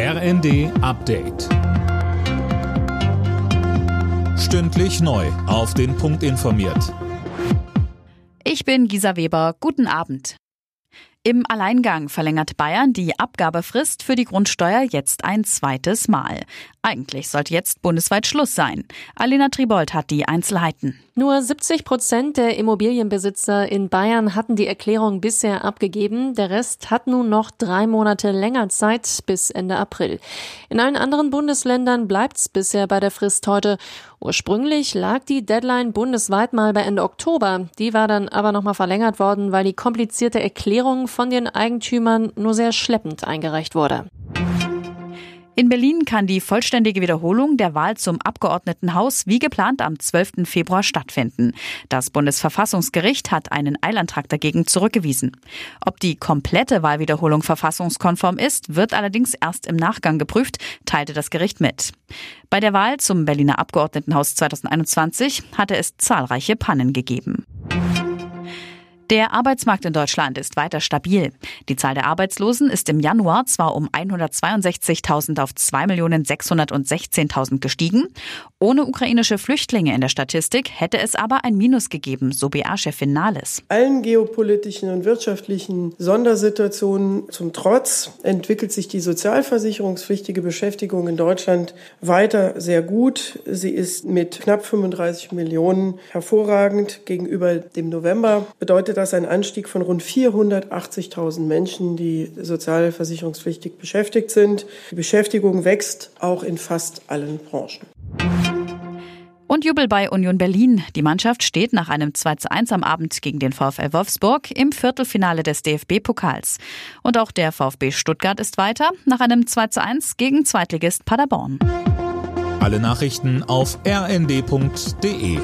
RND Update. Stündlich neu. Auf den Punkt informiert. Ich bin Gisa Weber. Guten Abend. Im Alleingang verlängert Bayern die Abgabefrist für die Grundsteuer jetzt ein zweites Mal. Eigentlich sollte jetzt bundesweit Schluss sein. Alena Tribold hat die Einzelheiten. Nur 70 Prozent der Immobilienbesitzer in Bayern hatten die Erklärung bisher abgegeben. Der Rest hat nun noch drei Monate länger Zeit bis Ende April. In allen anderen Bundesländern bleibt's bisher bei der Frist heute. Ursprünglich lag die Deadline bundesweit mal bei Ende Oktober. Die war dann aber nochmal verlängert worden, weil die komplizierte Erklärung von den Eigentümern nur sehr schleppend eingereicht wurde. In Berlin kann die vollständige Wiederholung der Wahl zum Abgeordnetenhaus wie geplant am 12. Februar stattfinden. Das Bundesverfassungsgericht hat einen Eilantrag dagegen zurückgewiesen. Ob die komplette Wahlwiederholung verfassungskonform ist, wird allerdings erst im Nachgang geprüft, teilte das Gericht mit. Bei der Wahl zum Berliner Abgeordnetenhaus 2021 hatte es zahlreiche Pannen gegeben. Der Arbeitsmarkt in Deutschland ist weiter stabil. Die Zahl der Arbeitslosen ist im Januar zwar um 162.000 auf 2.616.000 gestiegen. Ohne ukrainische Flüchtlinge in der Statistik hätte es aber ein Minus gegeben, so BA-Chefin Nahles. Allen geopolitischen und wirtschaftlichen Sondersituationen zum Trotz entwickelt sich die sozialversicherungspflichtige Beschäftigung in Deutschland weiter sehr gut. Sie ist mit knapp 35 Millionen hervorragend gegenüber dem November. Bedeutet das ein Anstieg von rund 480.000 Menschen, die sozialversicherungspflichtig beschäftigt sind. Die Beschäftigung wächst auch in fast allen Branchen. Und Jubel bei Union Berlin. Die Mannschaft steht nach einem 2 zu 1 am Abend gegen den VfL Wolfsburg im Viertelfinale des DFB-Pokals. Und auch der VfB Stuttgart ist weiter nach einem 2 zu 1 gegen Zweitligist Paderborn. Alle Nachrichten auf rnd.de